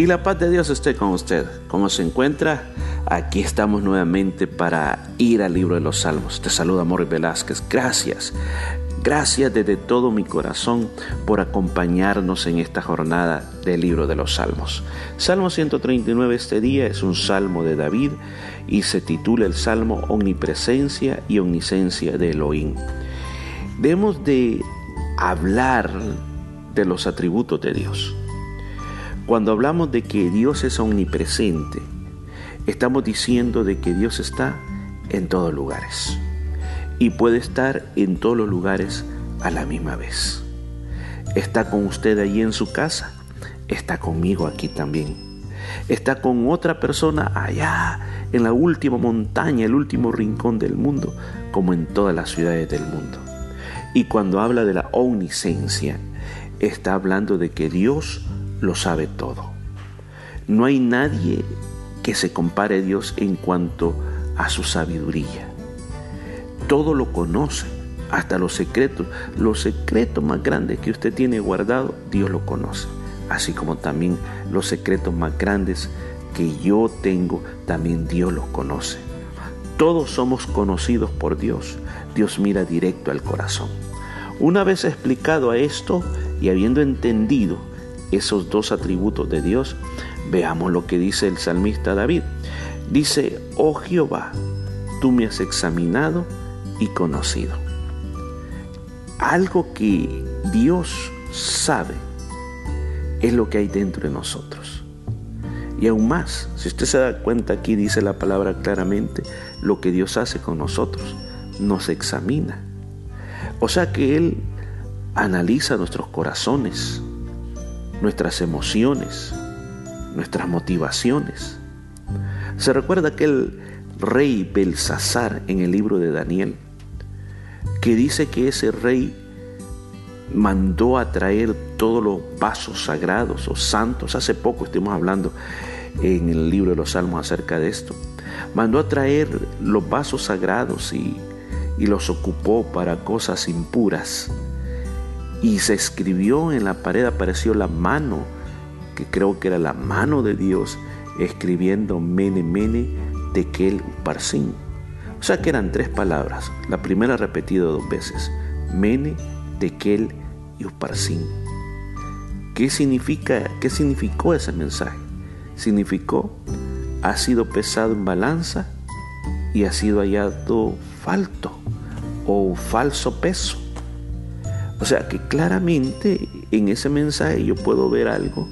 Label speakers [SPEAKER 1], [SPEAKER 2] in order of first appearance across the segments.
[SPEAKER 1] Y la paz de Dios esté con usted. ¿Cómo se encuentra? Aquí estamos nuevamente para ir al libro de los Salmos. Te saluda Morris Velázquez. Gracias. Gracias desde todo mi corazón por acompañarnos en esta jornada del libro de los Salmos. Salmo 139 este día es un salmo de David y se titula el Salmo Omnipresencia y Omnisencia de Elohim. Debemos de hablar de los atributos de Dios. Cuando hablamos de que Dios es omnipresente, estamos diciendo de que Dios está en todos lugares y puede estar en todos los lugares a la misma vez. Está con usted allí en su casa, está conmigo aquí también. Está con otra persona allá en la última montaña, el último rincón del mundo, como en todas las ciudades del mundo. Y cuando habla de la omnisencia, está hablando de que Dios lo sabe todo. No hay nadie que se compare a Dios en cuanto a su sabiduría. Todo lo conoce, hasta los secretos. Los secretos más grandes que usted tiene guardado, Dios lo conoce. Así como también los secretos más grandes que yo tengo, también Dios los conoce. Todos somos conocidos por Dios. Dios mira directo al corazón. Una vez explicado a esto y habiendo entendido esos dos atributos de Dios, veamos lo que dice el salmista David. Dice, oh Jehová, tú me has examinado y conocido. Algo que Dios sabe es lo que hay dentro de nosotros. Y aún más, si usted se da cuenta aquí dice la palabra claramente, lo que Dios hace con nosotros, nos examina. O sea que Él analiza nuestros corazones, nuestras emociones, nuestras motivaciones. Se recuerda aquel rey Belsasar en el libro de Daniel, que dice que ese rey mandó a traer todos los vasos sagrados o santos. Hace poco estuvimos hablando en el libro de los Salmos acerca de esto. Mandó a traer los vasos sagrados y, y los ocupó para cosas impuras y se escribió en la pared, apareció la mano, que creo que era la mano de Dios, escribiendo Mene Mene Tekel Parsin. O sea que eran tres palabras, la primera repetida dos veces, Mene, Tekel y Uparsin. ¿Qué significa, qué significó ese mensaje? Significó, ha sido pesado en balanza y ha sido hallado falto o falso peso. O sea que claramente en ese mensaje yo puedo ver algo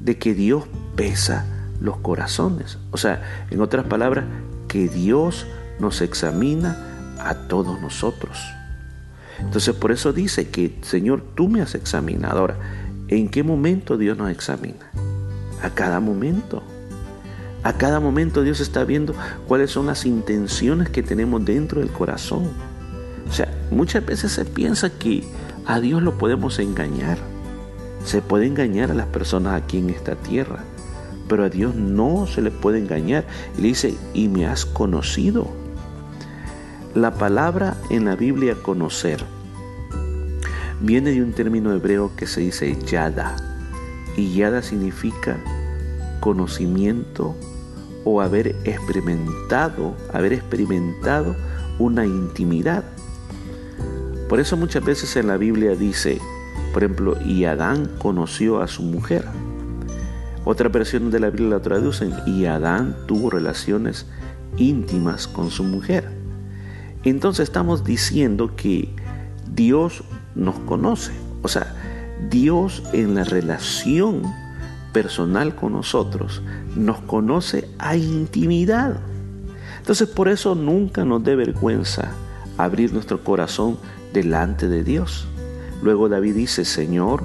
[SPEAKER 1] de que Dios pesa los corazones. O sea, en otras palabras, que Dios nos examina a todos nosotros. Entonces por eso dice que, Señor, tú me has examinado. Ahora, ¿en qué momento Dios nos examina? A cada momento. A cada momento Dios está viendo cuáles son las intenciones que tenemos dentro del corazón. O sea, muchas veces se piensa que a Dios lo podemos engañar. Se puede engañar a las personas aquí en esta tierra, pero a Dios no se le puede engañar. Y le dice, y me has conocido. La palabra en la Biblia conocer viene de un término hebreo que se dice yada. Y yada significa conocimiento o haber experimentado, haber experimentado una intimidad. Por eso muchas veces en la Biblia dice, por ejemplo, y Adán conoció a su mujer. Otra versión de la Biblia la traducen, y Adán tuvo relaciones íntimas con su mujer. Entonces estamos diciendo que Dios nos conoce. O sea, Dios en la relación personal con nosotros nos conoce a intimidad. Entonces por eso nunca nos dé vergüenza abrir nuestro corazón delante de Dios. Luego David dice, Señor,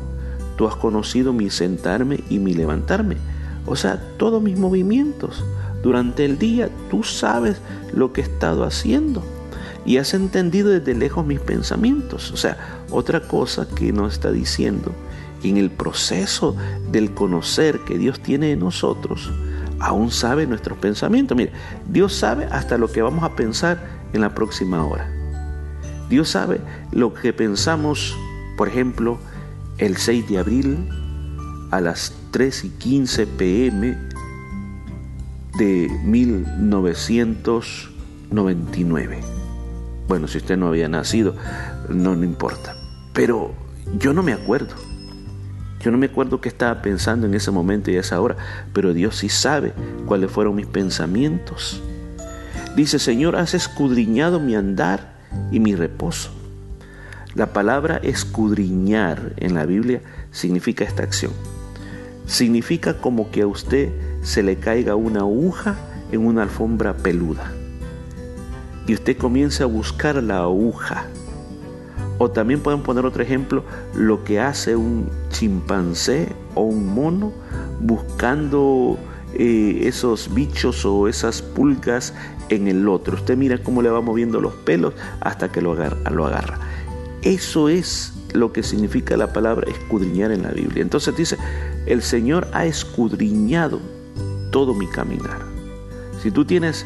[SPEAKER 1] tú has conocido mi sentarme y mi levantarme. O sea, todos mis movimientos. Durante el día tú sabes lo que he estado haciendo y has entendido desde lejos mis pensamientos. O sea, otra cosa que nos está diciendo, que en el proceso del conocer que Dios tiene en nosotros, aún sabe nuestros pensamientos. Mire, Dios sabe hasta lo que vamos a pensar en la próxima hora. Dios sabe lo que pensamos, por ejemplo, el 6 de abril a las 3 y 15 pm de 1999. Bueno, si usted no había nacido, no, importa. Pero yo no me acuerdo. Yo no me acuerdo qué estaba pensando en ese momento y a esa hora, pero Dios sí sabe cuáles fueron mis pensamientos. Dice, Señor, has escudriñado mi andar y mi reposo. La palabra escudriñar en la Biblia significa esta acción. Significa como que a usted se le caiga una aguja en una alfombra peluda y usted comienza a buscar la aguja. O también pueden poner otro ejemplo, lo que hace un chimpancé o un mono buscando eh, esos bichos o esas pulgas en el otro. Usted mira cómo le va moviendo los pelos hasta que lo agarra. Eso es lo que significa la palabra escudriñar en la Biblia. Entonces dice, el Señor ha escudriñado todo mi caminar. Si tú tienes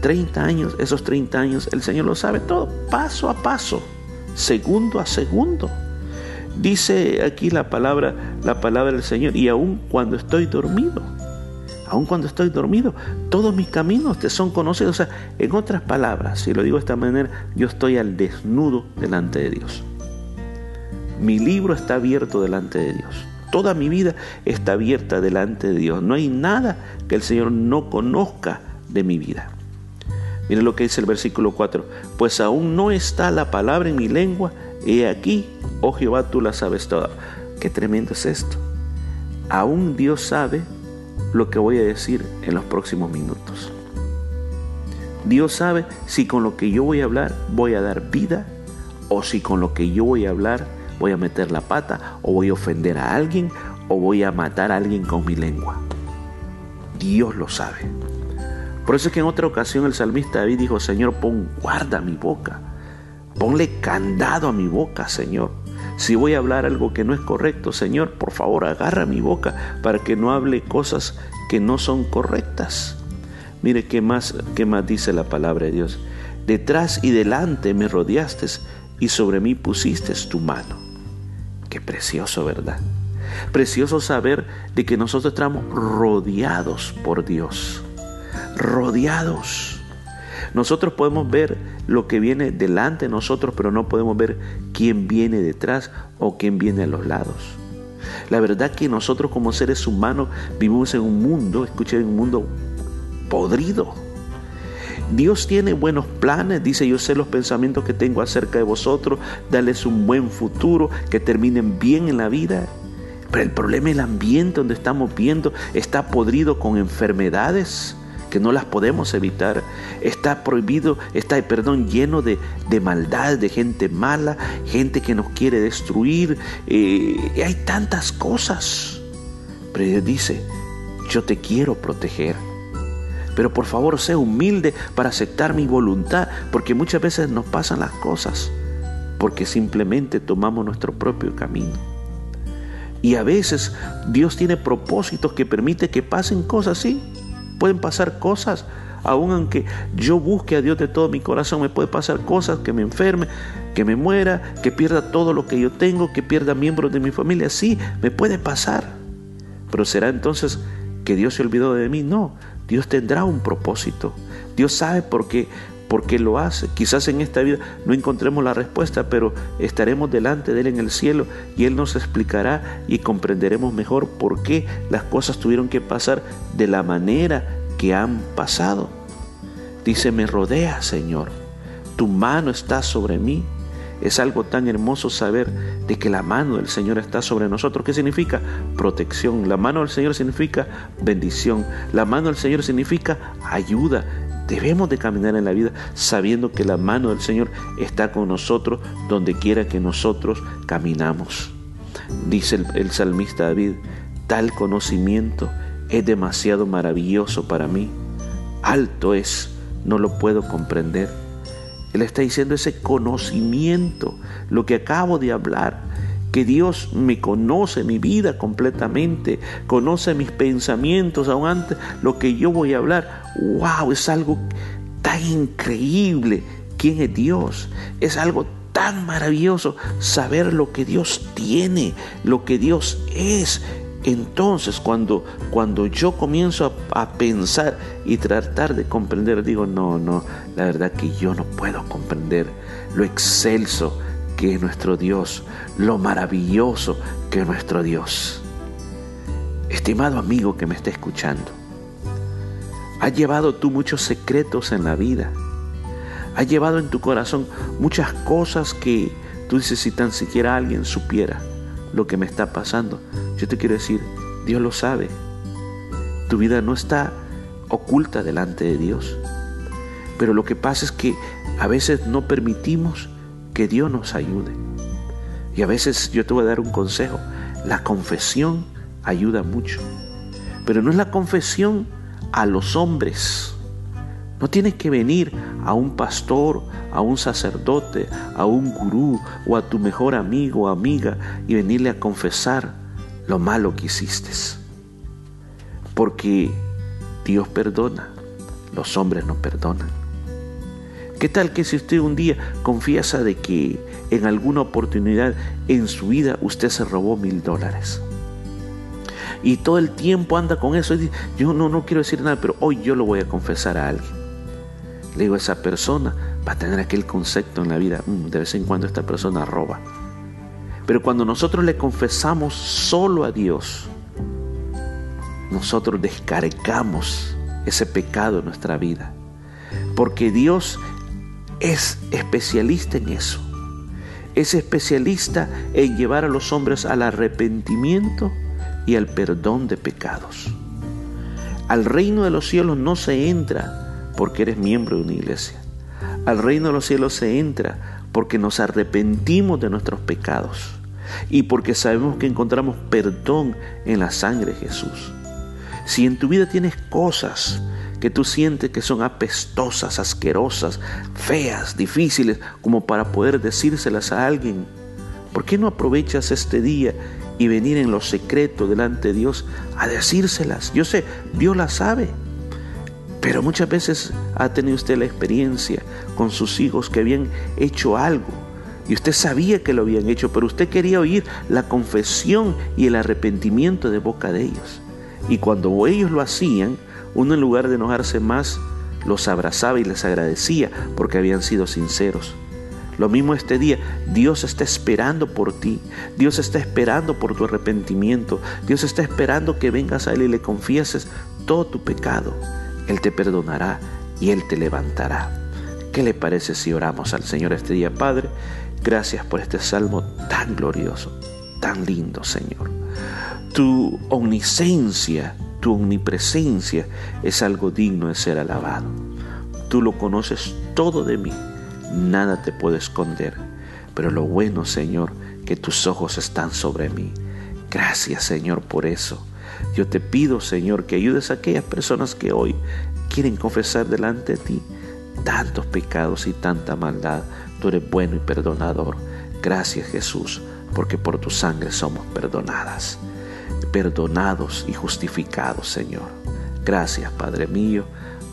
[SPEAKER 1] 30 años, esos 30 años, el Señor lo sabe todo, paso a paso, segundo a segundo. Dice aquí la palabra, la palabra del Señor, y aun cuando estoy dormido, aun cuando estoy dormido, todos mis caminos te son conocidos. O sea, en otras palabras, si lo digo de esta manera, yo estoy al desnudo delante de Dios. Mi libro está abierto delante de Dios. Toda mi vida está abierta delante de Dios. No hay nada que el Señor no conozca de mi vida. Mire lo que dice el versículo 4. Pues aún no está la palabra en mi lengua. He aquí, oh Jehová, tú la sabes toda. Qué tremendo es esto. Aún Dios sabe lo que voy a decir en los próximos minutos. Dios sabe si con lo que yo voy a hablar voy a dar vida o si con lo que yo voy a hablar voy a meter la pata o voy a ofender a alguien o voy a matar a alguien con mi lengua. Dios lo sabe. Por eso es que en otra ocasión el salmista David dijo, Señor, pon guarda mi boca, ponle candado a mi boca, Señor. Si voy a hablar algo que no es correcto, Señor, por favor agarra mi boca para que no hable cosas que no son correctas. Mire qué más, qué más dice la palabra de Dios. Detrás y delante me rodeaste y sobre mí pusiste tu mano. Qué precioso, ¿verdad? Precioso saber de que nosotros estamos rodeados por Dios rodeados. Nosotros podemos ver lo que viene delante de nosotros, pero no podemos ver quién viene detrás o quién viene a los lados. La verdad que nosotros como seres humanos vivimos en un mundo, escuchen, en un mundo podrido. Dios tiene buenos planes, dice yo sé los pensamientos que tengo acerca de vosotros, darles un buen futuro, que terminen bien en la vida. Pero el problema es el ambiente donde estamos viendo está podrido con enfermedades, que no las podemos evitar. Está prohibido, está, perdón, lleno de, de maldad, de gente mala, gente que nos quiere destruir. Eh, hay tantas cosas. Pero Dios dice, yo te quiero proteger. Pero por favor, sé humilde para aceptar mi voluntad, porque muchas veces nos pasan las cosas, porque simplemente tomamos nuestro propio camino. Y a veces Dios tiene propósitos que permite que pasen cosas así Pueden pasar cosas, aun aunque yo busque a Dios de todo mi corazón, me puede pasar cosas que me enferme, que me muera, que pierda todo lo que yo tengo, que pierda miembros de mi familia. Sí, me puede pasar. Pero será entonces que Dios se olvidó de mí. No, Dios tendrá un propósito. Dios sabe por qué, por qué lo hace. Quizás en esta vida no encontremos la respuesta, pero estaremos delante de Él en el cielo y Él nos explicará y comprenderemos mejor por qué las cosas tuvieron que pasar de la manera que han pasado. Dice, me rodea, Señor. Tu mano está sobre mí. Es algo tan hermoso saber de que la mano del Señor está sobre nosotros. ¿Qué significa? Protección. La mano del Señor significa bendición. La mano del Señor significa ayuda. Debemos de caminar en la vida sabiendo que la mano del Señor está con nosotros donde quiera que nosotros caminamos. Dice el, el salmista David, tal conocimiento es demasiado maravilloso para mí. Alto es, no lo puedo comprender. Él está diciendo ese conocimiento, lo que acabo de hablar, que Dios me conoce mi vida completamente, conoce mis pensamientos, aún antes lo que yo voy a hablar. ¡Wow! Es algo tan increíble. ¿Quién es Dios? Es algo tan maravilloso saber lo que Dios tiene, lo que Dios es. entonces cuando, cuando yo comienzo a, a, pensar y tratar de comprender, digo, no, no, la verdad que yo no puedo comprender lo excelso que es nuestro Dios, lo maravilloso que es nuestro Dios. Estimado amigo que me está escuchando, has llevado tú muchos secretos en la vida. Has llevado en tu corazón muchas cosas que tú dices si tan siquiera alguien supiera lo que me está pasando. Yo te quiero decir, Dios lo sabe. Tu vida no está oculta delante de Dios. Pero lo que pasa es que a veces no permitimos que Dios nos ayude. Y a veces yo te voy a dar un consejo. La confesión ayuda mucho. Pero no es la confesión a los hombres. No tienes que venir a un pastor, a un sacerdote, a un gurú o a tu mejor amigo o amiga y venirle a confesar lo malo que hiciste. Porque Dios perdona, los hombres no perdonan. ¿Qué tal que si usted un día confiesa de que en alguna oportunidad en su vida usted se robó mil dólares? Y todo el tiempo anda con eso. Yo no, no quiero decir nada, pero hoy yo lo voy a confesar a alguien. Le digo, esa persona va a tener aquel concepto en la vida. Mm, de vez en cuando esta persona roba. Pero cuando nosotros le confesamos solo a Dios, nosotros descargamos ese pecado en nuestra vida. Porque Dios es especialista en eso. Es especialista en llevar a los hombres al arrepentimiento y al perdón de pecados. Al reino de los cielos no se entra porque eres miembro de una iglesia. Al reino de los cielos se entra porque nos arrepentimos de nuestros pecados y porque sabemos que encontramos perdón en la sangre de Jesús. Si en tu vida tienes cosas que tú sientes que son apestosas, asquerosas, feas, difíciles, como para poder decírselas a alguien, ¿por qué no aprovechas este día y venir en lo secreto delante de Dios a decírselas? Yo sé, Dios las sabe. Pero muchas veces ha tenido usted la experiencia con sus hijos que habían hecho algo y usted sabía que lo habían hecho, pero usted quería oír la confesión y el arrepentimiento de boca de ellos. Y cuando ellos lo hacían, uno en lugar de enojarse más, los abrazaba y les agradecía porque habían sido sinceros. Lo mismo este día, Dios está esperando por ti, Dios está esperando por tu arrepentimiento, Dios está esperando que vengas a Él y le confieses todo tu pecado. Él te perdonará y Él te levantará. ¿Qué le parece si oramos al Señor este día, Padre? Gracias por este salmo tan glorioso, tan lindo, Señor. Tu omnisencia tu omnipresencia es algo digno de ser alabado. Tú lo conoces todo de mí, nada te puede esconder. Pero lo bueno, Señor, que tus ojos están sobre mí. Gracias, Señor, por eso. Yo te pido, Señor, que ayudes a aquellas personas que hoy quieren confesar delante de ti tantos pecados y tanta maldad. Tú eres bueno y perdonador. Gracias, Jesús, porque por tu sangre somos perdonadas perdonados y justificados, Señor. Gracias, Padre mío.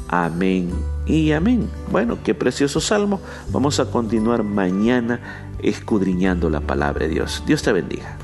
[SPEAKER 1] Amén y amén. Bueno, qué precioso salmo. Vamos a continuar mañana escudriñando la palabra de Dios. Dios te bendiga.